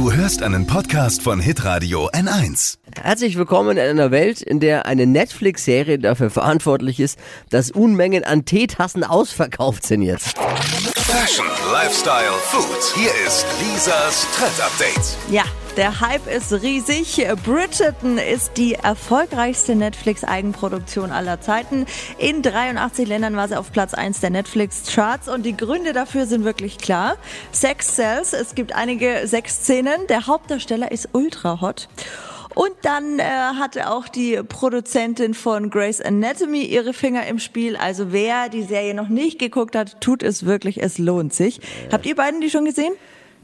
Du hörst einen Podcast von Hitradio N1. Herzlich willkommen in einer Welt, in der eine Netflix-Serie dafür verantwortlich ist, dass Unmengen an Teetassen ausverkauft sind jetzt. Fashion, Lifestyle, Food. Hier ist Lisas Trend Update. Ja, der Hype ist riesig. Bridgerton ist die erfolgreichste Netflix-Eigenproduktion aller Zeiten. In 83 Ländern war sie auf Platz 1 der Netflix-Charts und die Gründe dafür sind wirklich klar. Sex sells, es gibt einige Sexszenen. Der Hauptdarsteller ist ultra hot. Und dann äh, hatte auch die Produzentin von Grey's Anatomy ihre Finger im Spiel. Also wer die Serie noch nicht geguckt hat, tut es wirklich. Es lohnt sich. Habt ihr beiden die schon gesehen?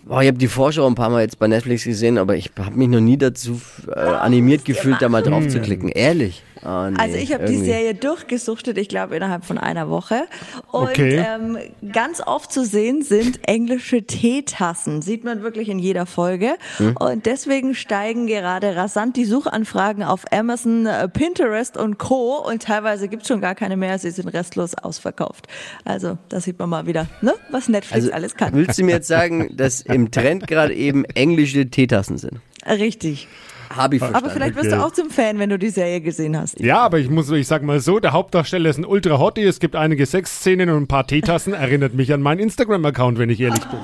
Boah, ich habe die Vorschau ein paar Mal jetzt bei Netflix gesehen, aber ich habe mich noch nie dazu äh, animiert gefühlt, da mal drauf zu klicken. Ehrlich. Ah, nee, Also ich habe die. Serie durchgesuchtet, ich glaube innerhalb von einer Woche. Und Okay. ähm, ganz oft zu sehen sind englische Teetassen. Sieht man wirklich in jeder Folge. Hm. Und deswegen steigen gerade rasant die Suchanfragen auf Amazon, äh, Pinterest und Co. Und teilweise gibt es schon gar keine mehr, sie sind restlos ausverkauft. Also da sieht man mal wieder, ne, was Netflix Also alles kann. willst du mir jetzt sagen, dass im Trend gerade eben englische Teetassen sind? Richtig. Habe ich verstanden. Aber vielleicht du Okay. auch zum Fan, wenn du die Serie gesehen hast. Ja, aber ich muss, ich sag mal so, der Hauptdarsteller ist ein ultra hottie, es gibt einige Sexszenen und ein paar Teetassen, erinnert mich an meinen Instagram-Account, wenn ich ehrlich bin.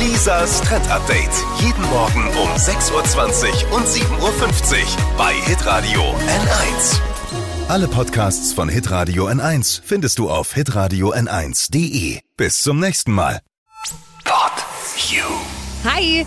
Lisas Trend Update. Jeden Morgen um 6.20 Uhr und 7.50 Uhr bei Hitradio N1. Alle Podcasts von Hitradio N1 findest du auf hitradio n1.de. Bis zum nächsten Mal. Pod You. Hi!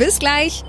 Bis gleich.